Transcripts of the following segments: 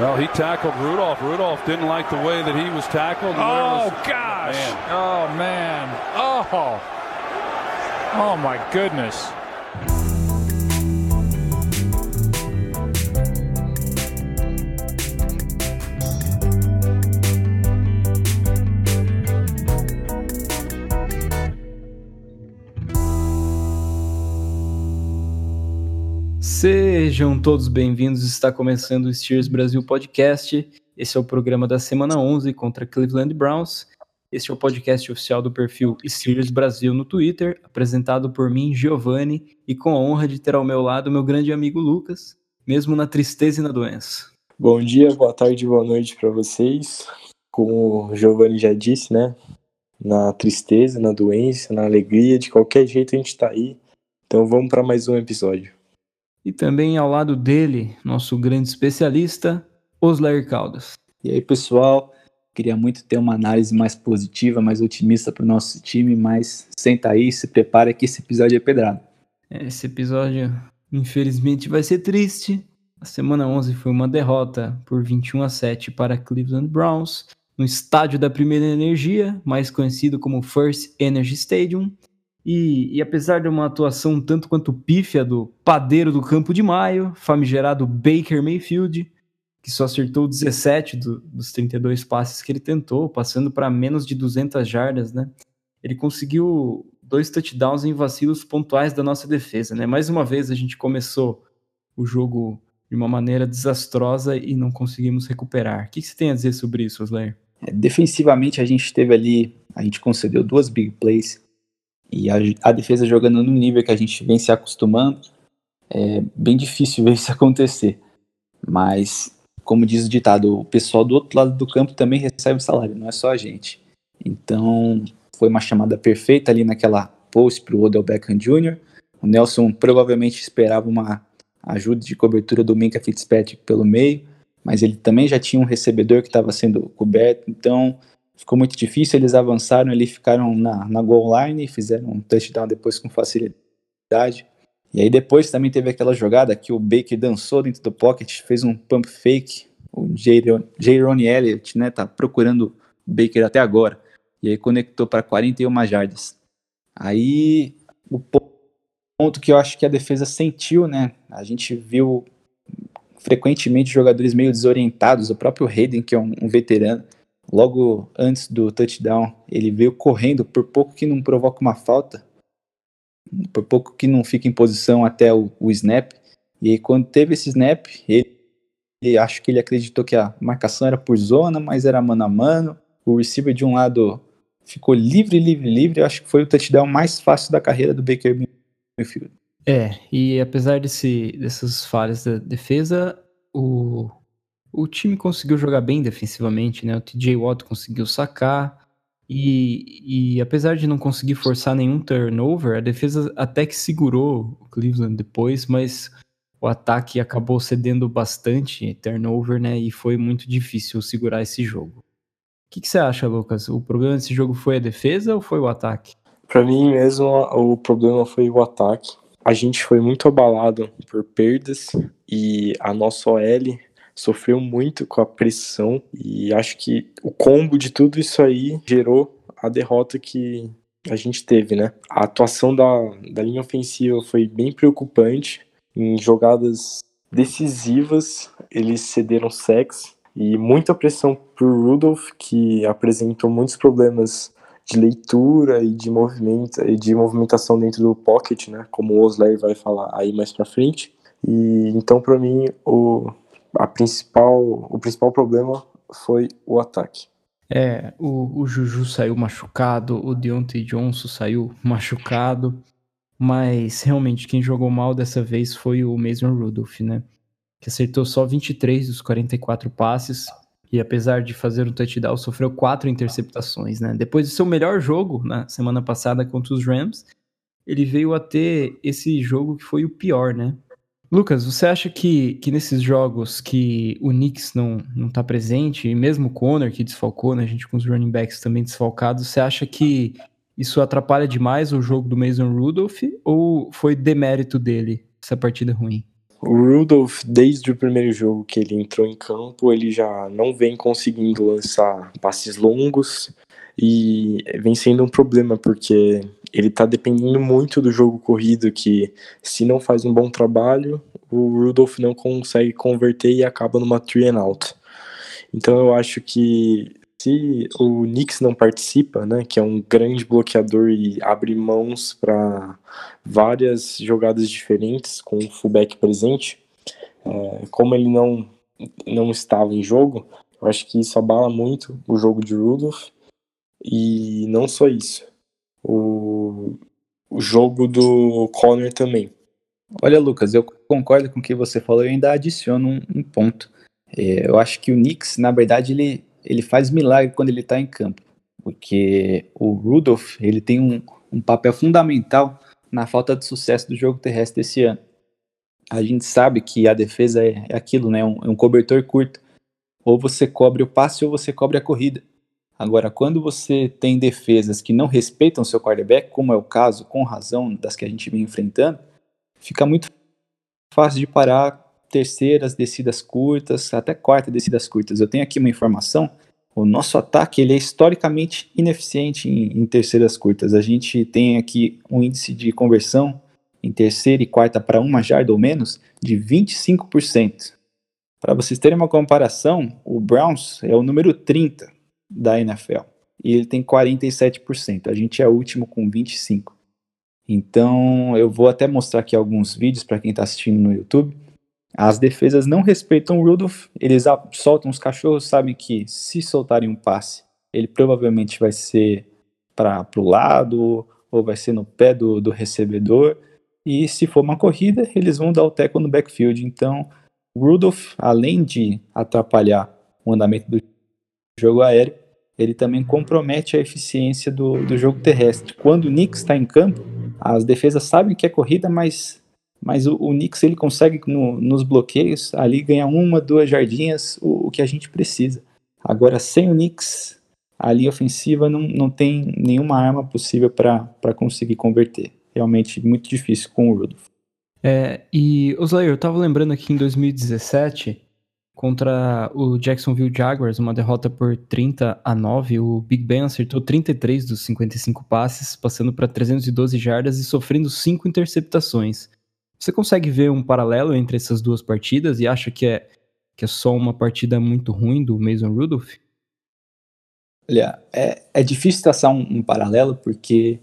Well, he tackled Rudolph. Rudolph didn't like the way that he was tackled. Oh, gosh. Man. Oh, man. Oh. Oh, my goodness. Sejam todos bem-vindos. Está começando o Steers Brasil Podcast. Esse é o programa da semana 11 contra Cleveland Browns. Este é o podcast oficial do perfil Steers Brasil no Twitter, apresentado por mim, Giovanni, e com a honra de ter ao meu lado meu grande amigo Lucas, mesmo na tristeza e na doença. Bom dia, boa tarde, boa noite para vocês. Como o Giovanni já disse, né? Na tristeza, na doença, na alegria, de qualquer jeito a gente está aí. Então vamos para mais um episódio. E também ao lado dele, nosso grande especialista, Osler Caldas. E aí, pessoal, queria muito ter uma análise mais positiva, mais otimista para o nosso time, mas senta aí, se prepara que esse episódio é pedrado. Esse episódio, infelizmente, vai ser triste. A semana 11 foi uma derrota por 21 a 7 para Cleveland Browns, no estádio da Primeira Energia, mais conhecido como First Energy Stadium. E, e, apesar de uma atuação tanto quanto pífia do padeiro do Campo de Maio, famigerado Baker Mayfield, que só acertou 17 do, dos 32 passes que ele tentou, passando para menos de 200 jardas, né? Ele conseguiu dois touchdowns em vacilos pontuais da nossa defesa, né? Mais uma vez a gente começou o jogo de uma maneira desastrosa e não conseguimos recuperar. O que, que você tem a dizer sobre isso, Osler? É, defensivamente a gente teve ali, a gente concedeu duas big plays e a, a, defesa jogando no nível que a gente vem se acostumando, é bem difícil ver isso acontecer. Mas, como diz o ditado, o pessoal do outro lado do campo também recebe salário, não é só a gente. Então, foi uma chamada perfeita ali naquela post para o Odell Beckham Jr. O Nelson provavelmente esperava uma ajuda de cobertura do Minka Fitzpatrick pelo meio, mas ele também já tinha um recebedor que estava sendo coberto, então ficou muito difícil, eles avançaram ali, ficaram na, na goal line, fizeram um touchdown depois com facilidade. E aí depois também teve aquela jogada que o Baker dançou dentro do pocket, fez um pump fake, o Jaron Elliott, né, tá procurando o Baker até agora, e aí conectou para 41 jardas. Aí o ponto que eu acho que a defesa sentiu, né, a gente viu frequentemente jogadores meio desorientados, o próprio Hayden, que é um, um veterano, logo antes do touchdown, ele veio correndo, por pouco que não provoca uma falta, por pouco que não fica em posição até o, o snap. E aí, quando teve esse snap, ele, ele acho que ele acreditou que a marcação era por zona, mas era mano a mano. O receiver de um lado ficou livre, livre, livre. Eu acho que foi o touchdown mais fácil da carreira do Baker Mayfield. É, e apesar desse, dessas falhas da defesa, o, o time conseguiu jogar bem defensivamente, né? O TJ Watt conseguiu sacar. E, e apesar de não conseguir forçar nenhum turnover, a defesa até que segurou o Cleveland depois, mas o ataque acabou cedendo bastante turnover, né? E foi muito difícil segurar esse jogo. O que, que você acha, Lucas? O problema desse jogo foi a defesa ou foi o ataque? Para mim mesmo, o problema foi o ataque. A gente foi muito abalado por perdas e a nossa OL sofreu muito com a pressão e acho que o combo de tudo isso aí gerou a derrota que a gente teve, né? A atuação da, da linha ofensiva foi bem preocupante. Em jogadas decisivas, eles cederam sex e muita pressão para o Rudolph, que apresentou muitos problemas de leitura e de movimento e de movimentação dentro do pocket, né? Como o Osler vai falar aí mais para frente. E então para mim o a principal, o principal problema foi o ataque. É, o, o Juju saiu machucado, o Deontay Johnson saiu machucado, mas realmente quem jogou mal dessa vez foi o Mason Rudolph, né? Que acertou só 23 dos 44 passes e apesar de fazer um touchdown, sofreu quatro interceptações, né? Depois do seu melhor jogo na semana passada contra os Rams, ele veio a ter esse jogo que foi o pior, né? Lucas, você acha que, que nesses jogos que o Knicks não, não tá presente, e mesmo o Conor que desfalcou, né, a gente com os running backs também desfalcados, você acha que isso atrapalha demais o jogo do Mason Rudolph ou foi demérito dele essa partida ruim? O Rudolph, desde o primeiro jogo que ele entrou em campo, ele já não vem conseguindo lançar passes longos e vem sendo um problema porque ele tá dependendo muito do jogo corrido que se não faz um bom trabalho, o Rudolph não consegue converter e acaba numa three and out. Então eu acho que se o Knicks não participa, né, que é um grande bloqueador e abre mãos para várias jogadas diferentes com o fullback presente, é, como ele não não estava em jogo, eu acho que isso abala muito o jogo de Rudolph e não só isso, o, o jogo do Connor também. Olha, Lucas, eu concordo com o que você falou e ainda adiciono um, um ponto. É, eu acho que o Knicks, na verdade, ele ele faz milagre quando ele está em campo, porque o Rudolph ele tem um, um papel fundamental na falta de sucesso do jogo terrestre esse ano. A gente sabe que a defesa é, é aquilo, né? Um, é um cobertor curto. Ou você cobre o passe ou você cobre a corrida. Agora, quando você tem defesas que não respeitam seu quarterback, como é o caso, com razão, das que a gente vem enfrentando, fica muito fácil de parar terceiras descidas curtas, até quarta descidas curtas. Eu tenho aqui uma informação, o nosso ataque ele é historicamente ineficiente em, em terceiras curtas. A gente tem aqui um índice de conversão em terceira e quarta para uma jarda ou menos de 25%. Para vocês terem uma comparação, o Browns é o número 30 da NFL e ele tem 47%. A gente é último com 25%. Então eu vou até mostrar aqui alguns vídeos para quem está assistindo no YouTube as defesas não respeitam o Rudolph, eles soltam os cachorros, sabem que se soltarem um passe, ele provavelmente vai ser para o lado ou vai ser no pé do, do recebedor. E se for uma corrida, eles vão dar o teco no backfield. Então, o Rudolph, além de atrapalhar o andamento do jogo aéreo, ele também compromete a eficiência do, do jogo terrestre. Quando o Knicks está em campo, as defesas sabem que é corrida, mas mas o, o Knicks ele consegue no, nos bloqueios ali ganhar uma, duas jardinhas, o, o, que a gente precisa. Agora, sem o Knicks, a linha ofensiva não, não tem nenhuma arma possível para conseguir converter. Realmente muito difícil com o Rudolph. É, e, Oslayer, eu tava lembrando aqui em 2017, contra o Jacksonville Jaguars, uma derrota por 30 a 9, o Big Ben acertou 33 dos 55 passes, passando para 312 jardas e sofrendo 5 interceptações. Você consegue ver um paralelo entre essas duas partidas e acha que é, que é só uma partida muito ruim do Mason Rudolph? Olha, é, é difícil traçar um, um, paralelo porque,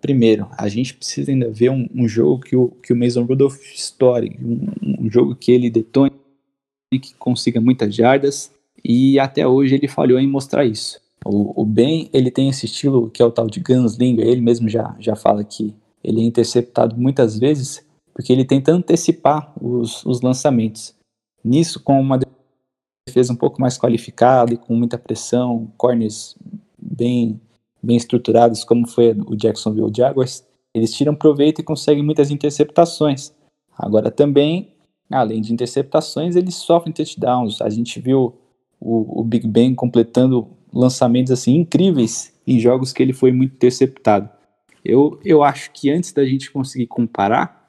primeiro, a gente precisa ainda ver um, um jogo que o, que o Mason Rudolph estoure, um, um jogo que ele detone, que consiga muitas jardas, e até hoje ele falhou em mostrar isso. O, o Ben, ele tem esse estilo que é o tal de gunslinger, ele mesmo já, já fala que ele é interceptado muitas vezes, porque ele tenta antecipar os, os lançamentos. Nisso, com uma defesa um pouco mais qualificada e com muita pressão, corners bem, bem estruturados, como foi o Jacksonville Jaguars, eles tiram proveito e conseguem muitas interceptações. Agora também, além de interceptações, eles sofrem touchdowns. A gente viu o, o Big Ben completando lançamentos assim incríveis em jogos que ele foi muito interceptado. Eu, eu acho que antes da gente conseguir comparar,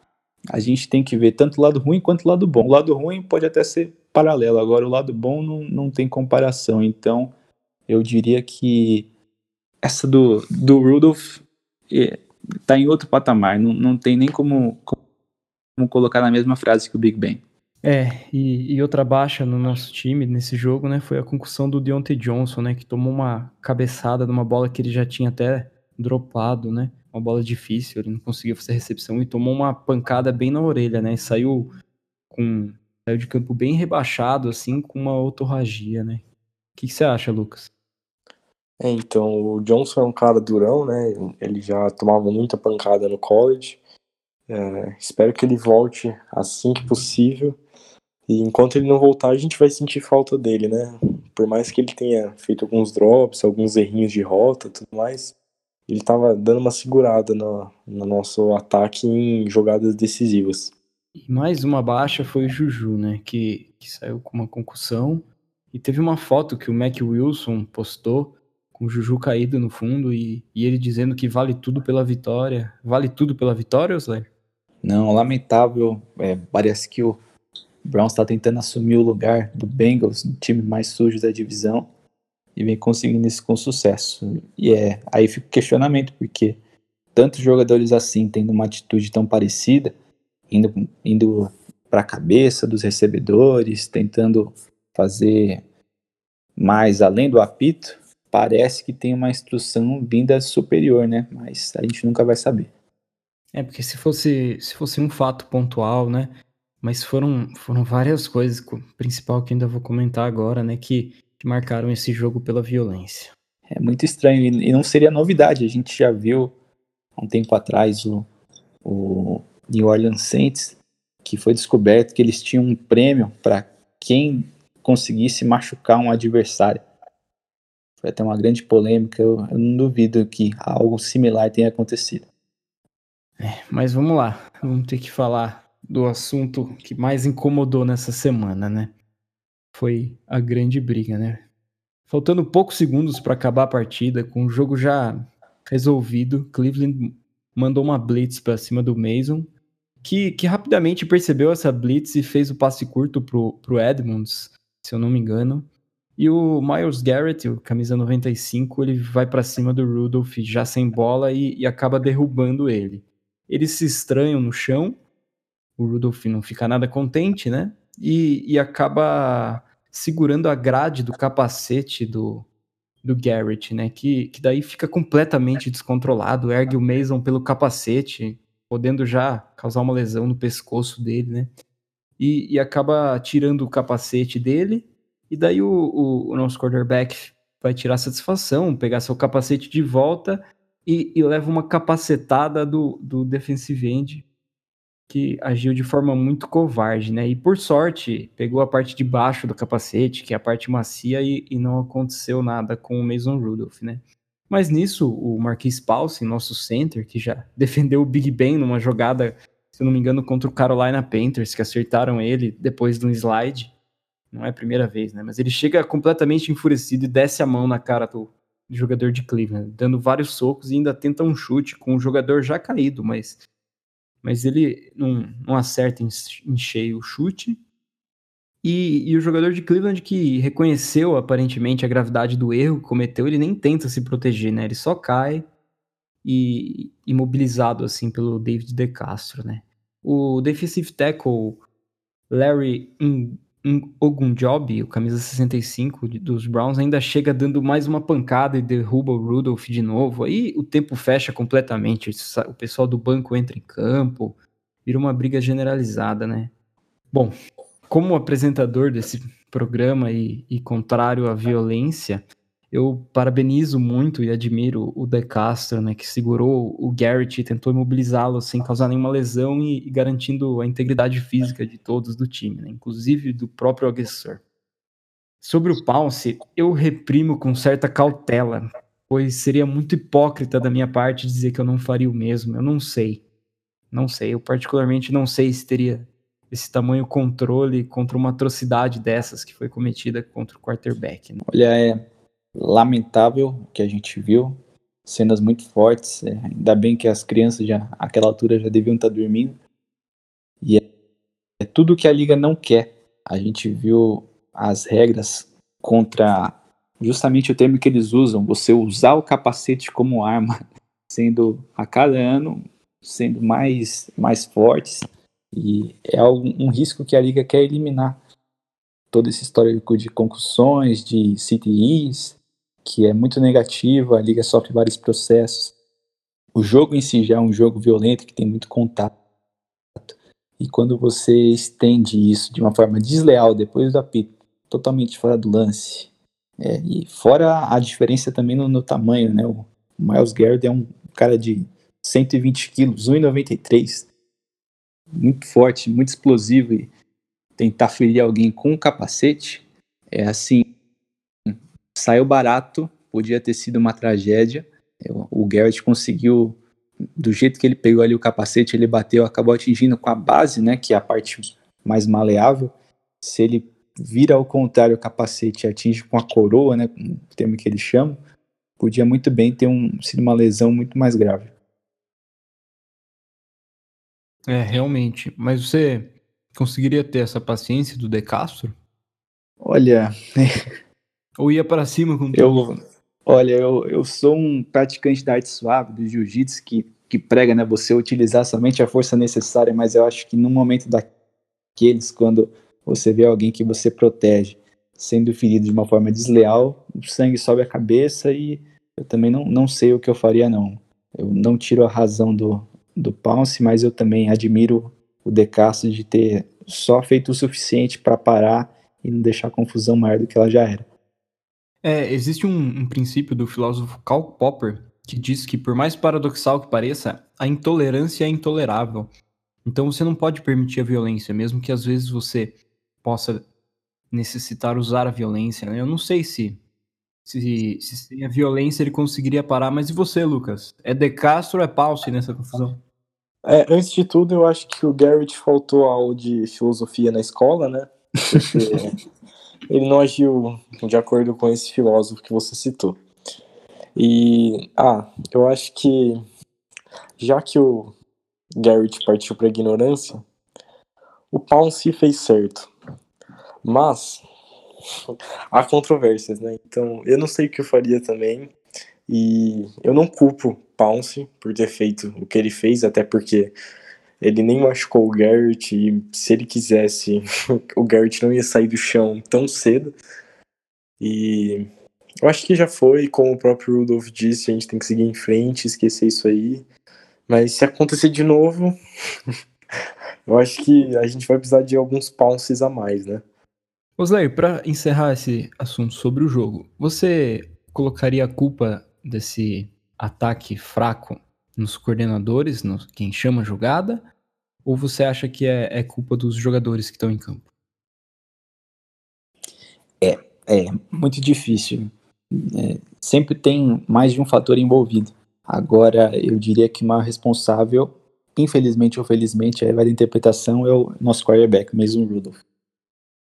a gente tem que ver tanto o lado ruim quanto o lado bom. O lado ruim pode até ser paralelo, agora o lado bom não, não tem comparação. Então, eu diria que essa do, do Rudolph está em outro patamar, não, não tem nem como, como colocar na mesma frase que o Big Ben. É, e, e, outra baixa no nosso time nesse jogo, né, foi a concussão do Deontay Johnson, né, que tomou uma cabeçada numa bola que ele já tinha até dropado, né, uma bola difícil, ele não conseguia fazer recepção e tomou uma pancada bem na orelha, né? E saiu com saiu de campo bem rebaixado, assim, com uma otorragia, né? O que, que você acha, Lucas? É, então, o Johnson é um cara durão, né? Ele já tomava muita pancada no college. É, espero que ele volte assim que possível. E enquanto ele não voltar, a gente vai sentir falta dele, né? Por mais que ele tenha feito alguns drops, alguns errinhos de rota tudo mais, ele estava dando uma segurada no, no, nosso ataque em jogadas decisivas. E mais uma baixa foi o Juju, né? Que, que saiu com uma concussão. E teve uma foto que o Mac Wilson postou com o Juju caído no fundo e, e ele dizendo que vale tudo pela vitória. Vale tudo pela vitória, Osler? Não, lamentável. É, parece que o, Browns está tentando assumir o lugar do Bengals, no time mais sujo da divisão, e vem conseguindo isso com sucesso. E é aí fica o questionamento, porque tantos jogadores assim, tendo uma atitude tão parecida, indo, indo para a cabeça dos recebedores, tentando fazer mais além do apito, parece que tem uma instrução vinda superior, né? Mas a gente nunca vai saber. É, porque se fosse, se fosse um fato pontual, né? Mas foram, foram várias coisas, o principal que ainda vou comentar agora, né? Que, que marcaram esse jogo pela violência. É muito estranho, e não seria novidade. A gente já viu há um tempo atrás o, o New Orleans Saints, que foi descoberto que eles tinham um prêmio para quem conseguisse machucar um adversário. Foi até uma grande polêmica, eu, eu não duvido que algo similar tenha acontecido. É, mas vamos lá, vamos ter que falar do assunto que mais incomodou nessa semana, né? Foi a grande briga, né? Faltando poucos segundos para acabar a partida, com o jogo já resolvido, Cleveland mandou uma blitz para cima do Mason, que, que rapidamente percebeu essa blitz e fez o passe curto pro, pro Edmonds, se eu não me engano. E o Miles Garrett, o camisa 95, ele vai para cima do Rudolph já sem bola e, e, acaba derrubando ele. Eles se estranham no chão, o Rudolph não fica nada contente, né? E, e acaba segurando a grade do capacete do, do Garrett, né? Que, que daí fica completamente descontrolado, ergue o Mason pelo capacete, podendo já causar uma lesão no pescoço dele, né? E, e acaba tirando o capacete dele, e daí o, o, o, nosso quarterback vai tirar satisfação, pegar seu capacete de volta e, e leva uma capacetada do, do defensive end que agiu de forma muito covarde, né? E por sorte, pegou a parte de baixo do capacete, que é a parte macia, e, e não aconteceu nada com o Mason Rudolph, né? Mas nisso, o Marquis Paulsen, nosso center, que já defendeu o Big Ben numa jogada, se não me engano, contra o Carolina Panthers, que acertaram ele depois de um slide. Não é a primeira vez, né? Mas ele chega completamente enfurecido e desce a mão na cara do jogador de Cleveland, dando vários socos e ainda tenta um chute com o jogador já caído, mas mas ele não, não acerta em, em, cheio o chute. E, e, o jogador de Cleveland que reconheceu aparentemente a gravidade do erro que cometeu, ele nem tenta se proteger, né? Ele só cai e imobilizado assim pelo David De Castro, né? O defensive tackle Larry Ogunjobi, o camisa 65 dos Browns, ainda chega dando mais uma pancada e derruba o Rudolph de novo. Aí o tempo fecha completamente. O pessoal do banco entra em campo, vira uma briga generalizada, né? Bom, como apresentador desse programa e, e contrário à violência, eu parabenizo muito e admiro o De Castro, né, que segurou o Garrett e tentou imobilizá-lo sem causar nenhuma lesão e, e, garantindo a integridade física de todos do time, né, inclusive do próprio agressor. Sobre o Pounce, eu reprimo com certa cautela, pois seria muito hipócrita da minha parte dizer que eu não faria o mesmo. Eu não sei. Não sei. Eu particularmente não sei se teria esse tamanho controle contra uma atrocidade dessas que foi cometida contra o quarterback. Né? Olha, é, lamentável que a gente viu, cenas muito fortes. É, ainda bem que as crianças já, àquela altura, já deviam estar dormindo. E é, é tudo que a liga não quer. A gente viu as regras contra justamente o termo que eles usam, você usar o capacete como arma, sendo a cada ano sendo mais mais fortes e é um risco que a liga quer eliminar todo esse histórico de concussões, de CTIs, que é muito negativo, a liga sofre vários processos. O jogo em si já é um jogo violento que tem muito contato. E quando você estende isso de uma forma desleal depois do apito, totalmente fora do lance, é, e fora a diferença também no, no tamanho, né? O Miles Garrett é um cara de 120 quilos, 1,93, muito forte, muito explosivo e tentar ferir alguém com um capacete é assim saiu barato, podia ter sido uma tragédia. O Garrett conseguiu, do jeito que ele pegou ali o capacete, ele bateu, acabou atingindo com a base, né, que é a parte mais maleável. Se ele vira ao contrário o capacete e atinge com a coroa, né, o termo que ele chama, podia muito bem ter um, sido uma lesão muito mais grave. É, realmente. Mas você conseguiria ter essa paciência do De Castro? Olha. Ou ia para cima com eu, Olha, eu, eu sou um praticante da arte suave, do jiu-jitsu, que, que prega né, você utilizar somente a força necessária, mas eu acho que no momento daqueles, quando você vê alguém que você protege sendo ferido de uma forma desleal, o sangue sobe a cabeça e eu também não, não sei o que eu faria, não. Eu não tiro a razão do, do Pounce, mas eu também admiro o De Castro de ter só feito o suficiente para parar e não deixar a confusão maior do que ela já era. É, existe um, um princípio do filósofo Karl Popper que diz que, por mais paradoxal que pareça, a intolerância é intolerável. Então você não pode permitir a violência, mesmo que às vezes você possa necessitar usar a violência. Né? Eu não sei se, se, se sem a violência ele conseguiria parar, mas e você, Lucas? É De Castro ou é Pause nessa confusão? É, antes de tudo, eu acho que o Garrett faltou aula de filosofia na escola, né? ele não agiu de acordo com esse filósofo que você citou. E, ah, eu acho que já que o Garrett partiu para ignorância, o Pounce fez certo. Mas há controvérsias, né? Então, eu não sei o que eu faria também. E eu não culpo Pounce por ter feito o que ele fez, até porque ele nem machucou o Garrett e se ele quisesse, o Garrett não ia sair do chão tão cedo. E eu acho que já foi, como o próprio Rudolph disse, a gente tem que seguir em frente, esquecer isso aí. Mas se acontecer de novo, eu acho que a gente vai precisar de alguns pounces a mais, né? Oslair, para encerrar esse assunto sobre o jogo, você colocaria a culpa desse ataque fraco nos coordenadores, quem chama a jogada, ou você acha que é, é culpa dos jogadores que estão em campo? É, é muito difícil. É, sempre tem mais de um fator envolvido. Agora, eu diria que o maior responsável, infelizmente ou felizmente, aí vai da interpretação, é o nosso quarterback, mesmo Rudolph.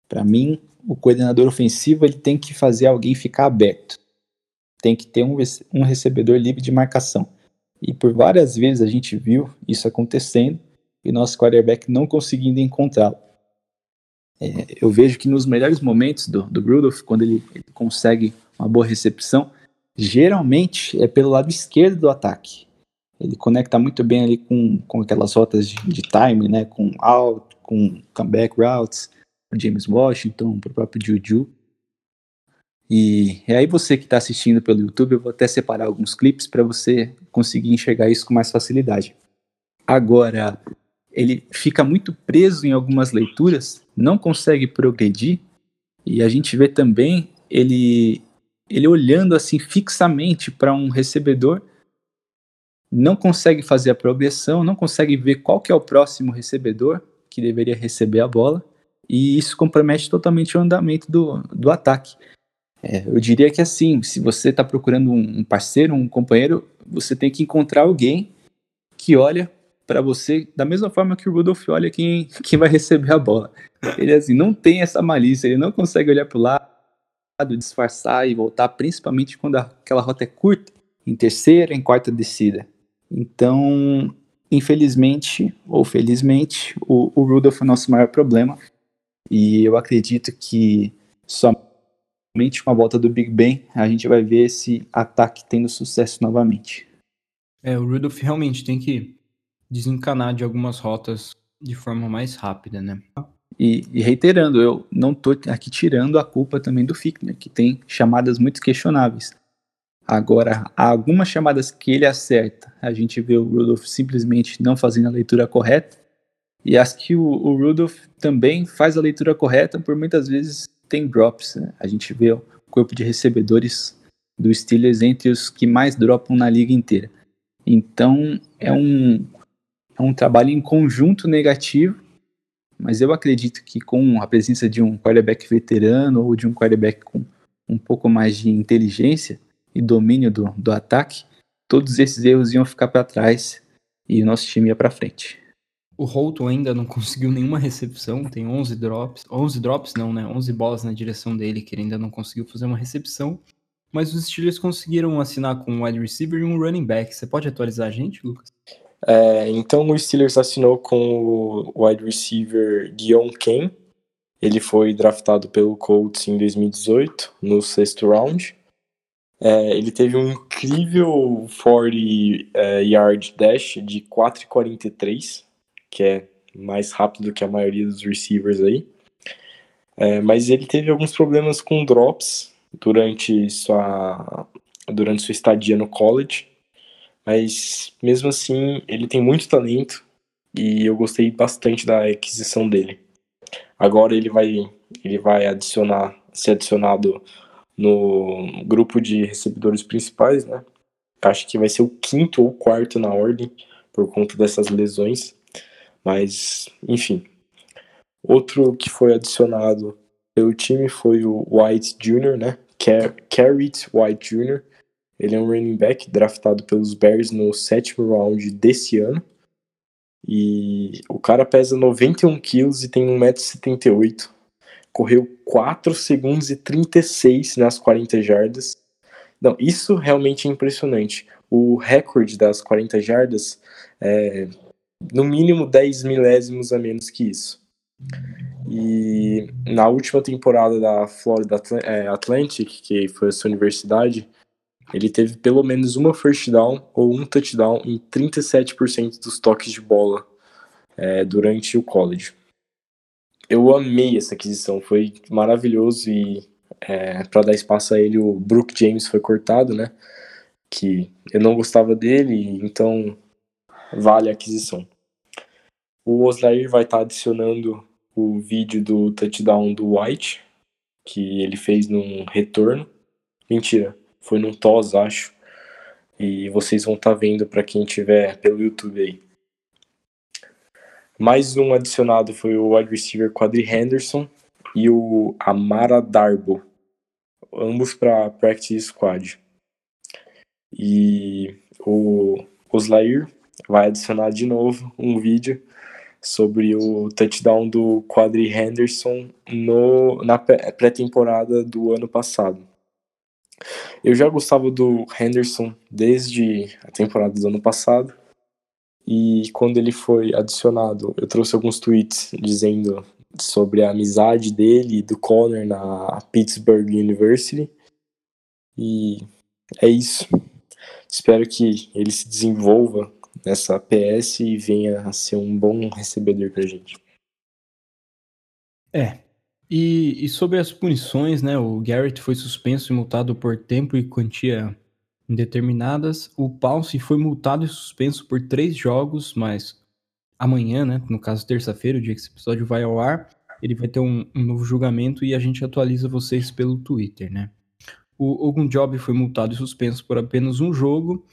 Para mim, o coordenador ofensivo ele tem que fazer alguém ficar aberto. Tem que ter um, um recebedor livre de marcação. E por várias vezes a gente viu isso acontecendo e nosso quarterback não conseguindo encontrá-lo. É, eu vejo que nos melhores momentos do, do Rudolph, quando ele, ele, consegue uma boa recepção, geralmente é pelo lado esquerdo do ataque. Ele conecta muito bem ali com, com aquelas rotas de, de time, né, com out, com comeback routes, James Washington, o próprio Juju. E, e aí você que está assistindo pelo YouTube, eu vou até separar alguns clipes para você conseguir enxergar isso com mais facilidade. Agora, ele fica muito preso em algumas leituras, não consegue progredir, e a gente vê também ele, ele olhando assim fixamente para um recebedor, não consegue fazer a progressão, não consegue ver qual que é o próximo recebedor que deveria receber a bola, e isso compromete totalmente o andamento do, do ataque. É, eu diria que assim, se você está procurando um parceiro, um companheiro, você tem que encontrar alguém que olha para você da mesma forma que o Rudolph olha quem, quem vai receber a bola. Ele assim não tem essa malícia, ele não consegue olhar para o lado, disfarçar e voltar, principalmente quando aquela rota é curta, em terceira, em quarta descida. Então, infelizmente ou felizmente, o, o Rudolph é o nosso maior problema. E eu acredito que somente com a volta do Big Ben a gente vai ver esse ataque tendo sucesso novamente. É, o Rudolph realmente tem que desencanar de algumas rotas de forma mais rápida, né? E, e reiterando, eu não estou aqui tirando a culpa também do Fickner, que tem chamadas muito questionáveis. Agora, há algumas chamadas que ele acerta, a gente vê o Rudolph simplesmente não fazendo a leitura correta, e as que o, o Rudolph também faz a leitura correta, por muitas vezes tem drops. Né? A gente vê o corpo de recebedores do Steelers entre os que mais dropam na liga inteira. Então, é um, é um trabalho em conjunto negativo, mas eu acredito que com a presença de um quarterback veterano ou de um quarterback com um pouco mais de inteligência e domínio do, do ataque, todos esses erros iam ficar para trás e o nosso time ia para frente. O Holton ainda não conseguiu nenhuma recepção, tem 11 drops, 11 drops não, né? 11 bolas na direção dele que ele ainda não conseguiu fazer uma recepção. Mas os Steelers conseguiram assinar com um wide receiver e um running back. Você pode atualizar a gente, Lucas? É, então o Steelers assinou com o wide receiver Dion Kane. Ele foi draftado pelo Colts em 2018, no sexto round. É, ele teve um incrível 40 é, yard dash de 4,43, que é mais rápido que a maioria dos receivers aí. É, mas ele teve alguns problemas com drops durante sua, durante sua estadia no college. Mas mesmo assim, ele tem muito talento e eu gostei bastante da aquisição dele. Agora ele vai, ele vai adicionar, ser adicionado no grupo de recebedores principais, né? Acho que vai ser o quinto ou quarto na ordem por conta dessas lesões. Mas, enfim. Outro que foi adicionado pelo time foi o White Jr., né? Carrot White Jr. Ele é um running back draftado pelos Bears no sétimo round desse ano. E o cara pesa 91 quilos e tem 1,78m. Correu 4 segundos e 36 nas 40 jardas. Não, isso realmente é impressionante. O recorde das 40 jardas é no mínimo 10 milésimos a menos que isso. E na última temporada da Florida é, Atlantic, que foi a sua universidade, ele teve pelo menos uma first down ou um touchdown em 37% dos toques de bola é, durante o college. Eu amei essa aquisição, foi maravilhoso e é, para dar espaço a ele, o Brook James foi cortado, né? Que eu não gostava dele, então vale a aquisição. O Oslair vai estar tá adicionando o vídeo do touchdown do White, que ele fez num retorno. Mentira, foi num TOS, acho. E vocês vão estar tá vendo para quem tiver pelo YouTube aí. Mais um adicionado foi o wide receiver Quadri Henderson e o Amara Darbo, ambos para practice squad. E o Oslair vai adicionar de novo um vídeo sobre o touchdown do Quadri Henderson no, na pré-temporada do ano passado. Eu já gostava do Henderson desde a temporada do ano passado. E quando ele foi adicionado, eu trouxe alguns tweets dizendo sobre a amizade dele e do Connor na Pittsburgh University. E é isso. Espero que ele se desenvolva nessa PS e venha a ser um bom recebedor pra gente. É, e, e, sobre as punições, né? O Garrett foi suspenso e multado por tempo e quantia indeterminadas. O Paulson foi multado e suspenso por três jogos, mas amanhã, né? No caso, terça-feira, o dia que esse episódio vai ao ar, ele vai ter um, um novo julgamento e a gente atualiza vocês pelo Twitter, né? O Ogunjob foi multado e suspenso por apenas um jogo.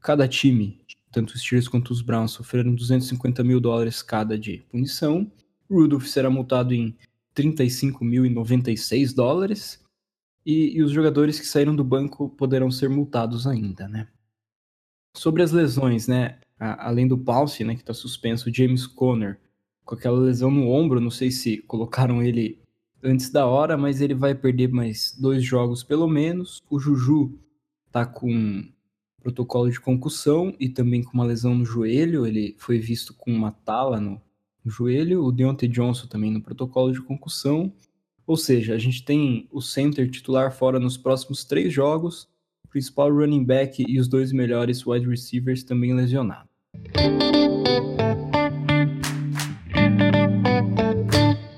Cada time, tanto os Steelers quanto os Browns, sofreram 250 mil dólares cada de punição. Rudolph será multado em 35.096 dólares. E, e, os jogadores que saíram do banco poderão ser multados ainda, né? Sobre as lesões, né? A, além do Pulse, né, que está suspenso, o James Conner, com aquela lesão no ombro, não sei se colocaram ele antes da hora, mas ele vai perder mais dois jogos pelo menos. O Juju tá com protocolo de concussão e também com uma lesão no joelho, ele foi visto com uma tala no, joelho, o Deontay Johnson também no protocolo de concussão. Ou seja, a gente tem o center titular fora nos próximos três jogos, o principal running back e os dois melhores wide receivers também lesionados.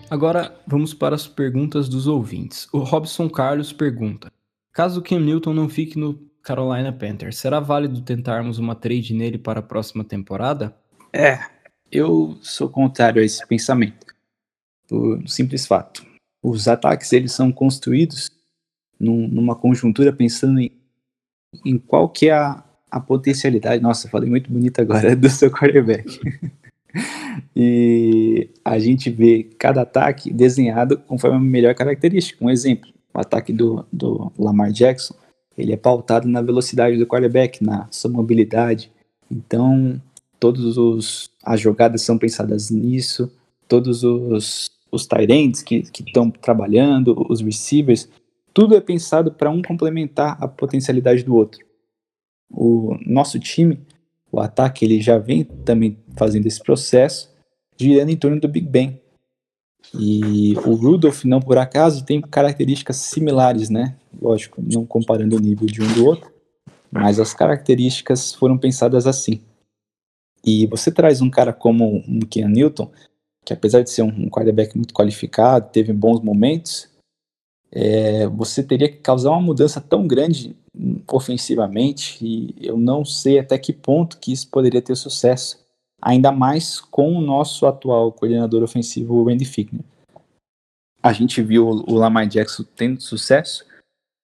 Agora vamos para as perguntas dos ouvintes. O Robson Carlos pergunta: Caso o Cam Newton não fique no Carolina Panthers, será válido tentarmos uma trade nele para a próxima temporada? É, eu sou contrário a esse pensamento. Por simples fato. Os ataques eles são construídos num, numa conjuntura pensando em, em qual que é a, a potencialidade. Nossa, falei muito bonito agora do seu quarterback. e a gente vê cada ataque desenhado conforme a melhor característica. Um exemplo, o ataque do, do Lamar Jackson, ele é pautado na velocidade do quarterback, na sua mobilidade. Então, todos os as jogadas são pensadas nisso, todos os os tight que estão trabalhando, os receivers, tudo é pensado para um complementar a potencialidade do outro. O nosso time, o ataque ele já vem também fazendo esse processo, girando em torno do Big Ben. E o Rudolph, não por acaso, tem características similares, né? Lógico, não comparando o nível de um do outro, mas as características foram pensadas assim. E você traz um cara como um Ken Newton, que apesar de ser um quarterback muito qualificado, teve bons momentos, é, você teria que causar uma mudança tão grande ofensivamente e eu não sei até que ponto que isso poderia ter sucesso, ainda mais com o nosso atual coordenador ofensivo, Randy Fickner. A gente viu o Lamar Jackson tendo sucesso,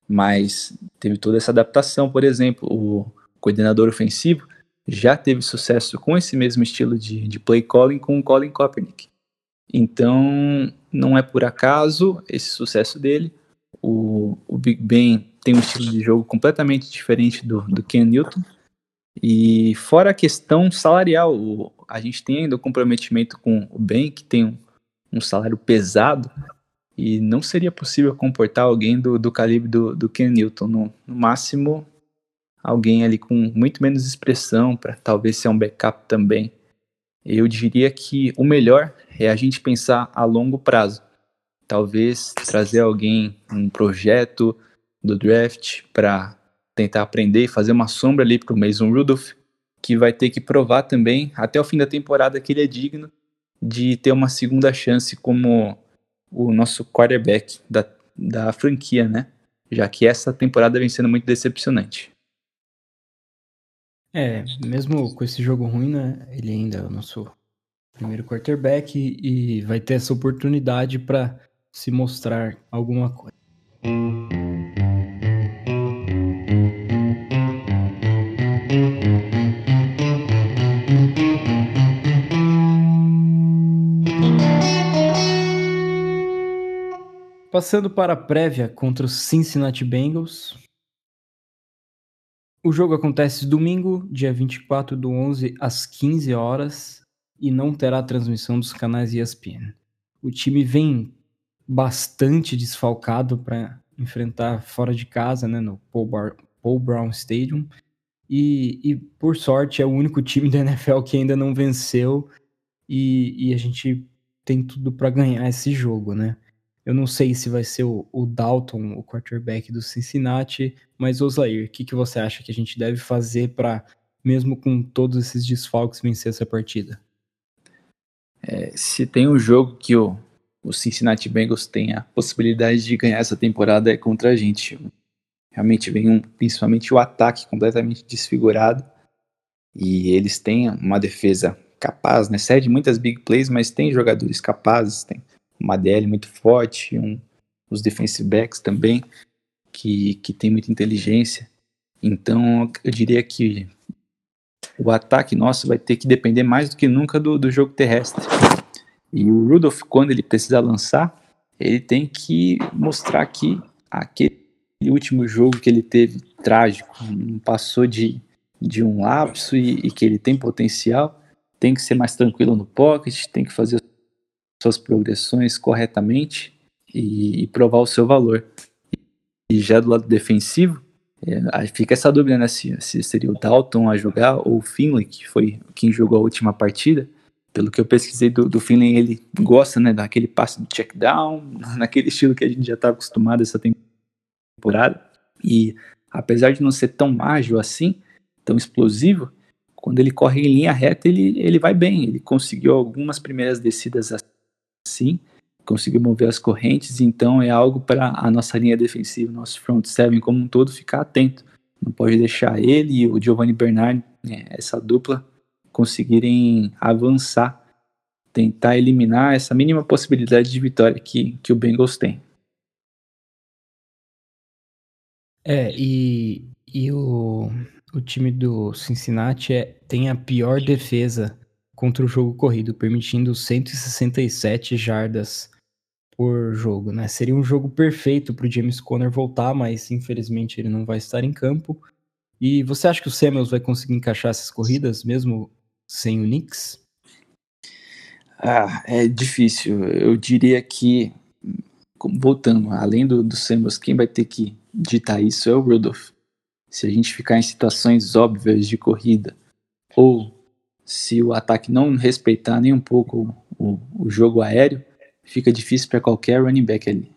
mas teve toda essa adaptação, por exemplo, o coordenador ofensivo já teve sucesso com esse mesmo estilo de, de play calling com o Colin Kaepernick. Então, não é por acaso esse sucesso dele. O, o Big Ben tem um estilo de jogo completamente diferente do, do Ken Newton. E fora a questão salarial, o, a gente tem ainda o comprometimento com o Ben, que tem um, um salário pesado, e não seria possível comportar alguém do, do calibre do, do Ken Newton. No, no máximo, alguém ali com muito menos expressão, para talvez ser um backup também. Eu diria que o melhor é a gente pensar a longo prazo. Talvez trazer alguém, um projeto do draft para tentar aprender e fazer uma sombra ali para o Mason Rudolph, que vai ter que provar também até o fim da temporada que ele é digno de ter uma segunda chance como o nosso quarterback da, da franquia, né? Já que essa temporada vem sendo muito decepcionante. É, mesmo com esse jogo ruim, né? Ele ainda é o nosso primeiro quarterback e, vai ter essa oportunidade para se mostrar alguma coisa. Passando para a prévia contra os Cincinnati Bengals, o jogo acontece domingo, dia 24 do 11, às 15 horas, e não terá transmissão dos canais ESPN. O time vem bastante desfalcado para enfrentar fora de casa, né, no Paul, Bar Paul Brown Stadium. E, e, por sorte, é o único time da NFL que ainda não venceu. E, e a gente tem tudo para ganhar esse jogo, né? Eu não sei se vai ser o, o Dalton, o quarterback do Cincinnati, mas Oslair, o que, que você acha que a gente deve fazer para, mesmo com todos esses desfalques, vencer essa partida? É, se tem um jogo que o, o Cincinnati Bengals tem a possibilidade de ganhar essa temporada é contra a gente. Realmente vem um, principalmente o ataque completamente desfigurado e eles têm uma defesa capaz, né? Cede muitas big plays, mas tem jogadores capazes, tem uma DL muito forte, um, os defensive backs também, que, que tem muita inteligência. Então, eu diria que o ataque nosso vai ter que depender mais do que nunca do, do jogo terrestre. E o Rudolph, quando ele precisar lançar, ele tem que mostrar que aquele último jogo que ele teve trágico, não passou de, de um lapso e, e que ele tem potencial, tem que ser mais tranquilo no pocket, tem que fazer suas progressões corretamente e, e provar o seu valor. E já do lado defensivo, é, aí fica essa dúvida, né? Se, se, seria o Dalton a jogar ou o Finley, que foi quem jogou a última partida. Pelo que eu pesquisei do, do Finley, ele gosta, né, daquele passe do check down, naquele estilo que a gente já está acostumado essa temporada. E apesar de não ser tão ágil assim, tão explosivo, quando ele corre em linha reta, ele, ele vai bem. Ele conseguiu algumas primeiras descidas sim, conseguiu mover as correntes, então é algo para a nossa linha defensiva, nosso front seven como um todo ficar atento. Não pode deixar ele e o Giovanni Bernard, né, essa dupla, conseguirem avançar, tentar eliminar essa mínima possibilidade de vitória que, que o Bengals tem. É, e, e o, o time do Cincinnati é, tem a pior defesa contra o jogo corrido, permitindo 167 jardas por jogo, né? Seria um jogo perfeito para o James Conner voltar, mas infelizmente ele não vai estar em campo. E você acha que o Samuels vai conseguir encaixar essas corridas mesmo sem o Knicks? Ah, é difícil. Eu diria que, voltando, além do, do Samuels, quem vai ter que ditar isso é o Rudolph. Se a gente ficar em situações óbvias de corrida, ou se o ataque não respeitar nem um pouco o, o jogo aéreo, fica difícil para qualquer running back ali.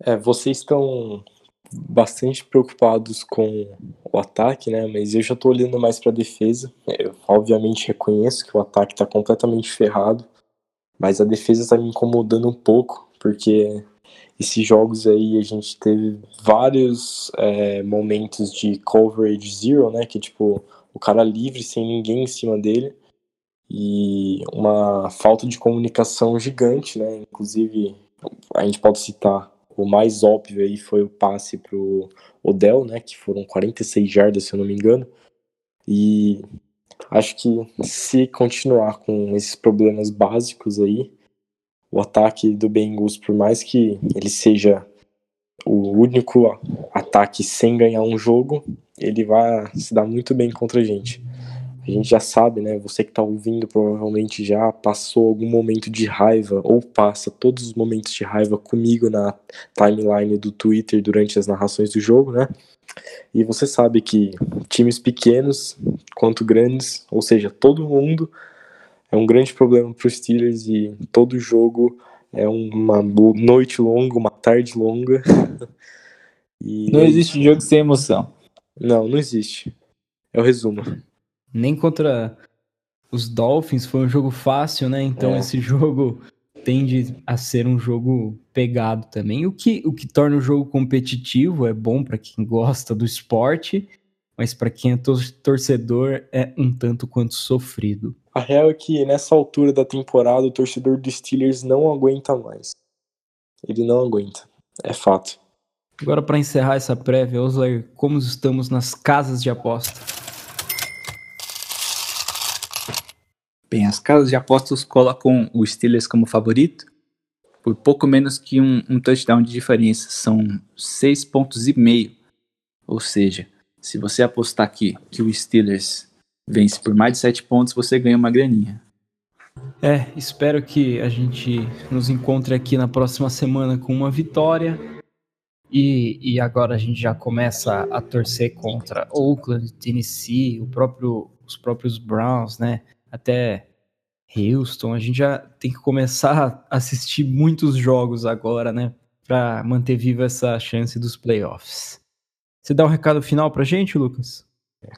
É, vocês estão bastante preocupados com o ataque, né? Mas eu já estou olhando mais para a defesa. Eu, obviamente reconheço que o ataque está completamente ferrado, mas a defesa está me incomodando um pouco, porque esses jogos aí a gente teve vários é, momentos de coverage zero, né? Que tipo o cara livre sem ninguém em cima dele e uma falta de comunicação gigante, né? Inclusive a gente pode citar o mais óbvio aí foi o passe pro Odell, né, que foram 46 jardas, se eu não me engano. E acho que se continuar com esses problemas básicos aí, o ataque do Bengals, por mais que ele seja o único ataque sem ganhar um jogo, ele vai se dar muito bem contra a gente a gente já sabe, né? Você que está ouvindo provavelmente já passou algum momento de raiva ou passa todos os momentos de raiva comigo na timeline do Twitter durante as narrações do jogo, né? E você sabe que times pequenos quanto grandes, ou seja, todo mundo é um grande problema para os Steelers e todo jogo é uma noite longa, uma tarde longa. e não existe jogo sem emoção. Não, não existe. É o resumo. Nem contra os Dolphins foi um jogo fácil, né? Então é. esse jogo tende a ser um jogo pegado também. O que, o que torna o jogo competitivo é bom para quem gosta do esporte, mas para quem é torcedor é um tanto quanto sofrido. A real é que nessa altura da temporada o torcedor dos Steelers não aguenta mais. Ele não aguenta. É fato. Agora para encerrar essa prévia, Osler, como estamos nas casas de aposta? Bem, as casas de apostas colocam o Steelers como favorito por pouco menos que um, um touchdown de diferença. São seis pontos e meio. Ou seja, se você apostar aqui que o Steelers vence por mais de sete pontos, você ganha uma graninha. É, espero que a gente nos encontre aqui na próxima semana com uma vitória. E, e agora a gente já começa a torcer contra Oakland, Tennessee, próprio, os próprios Browns, né? até Houston. A gente já tem que começar a assistir muitos jogos agora, né? Para manter viva essa chance dos playoffs. Você dá um recado final pra gente, Lucas?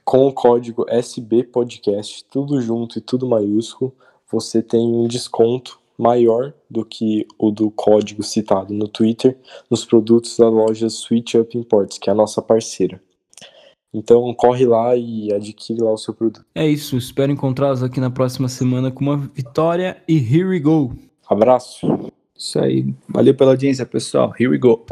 Com o código SB Podcast, tudo junto e tudo maiúsculo, você tem um desconto maior do que o do código citado no Twitter nos produtos da loja Switch Up Imports, que é a nossa parceira. Então corre lá e adquire lá o seu produto. É isso, espero encontrá-los aqui na próxima semana com uma vitória e here we go. Abraço. Isso aí. Valeu pela audiência, pessoal. Here we go.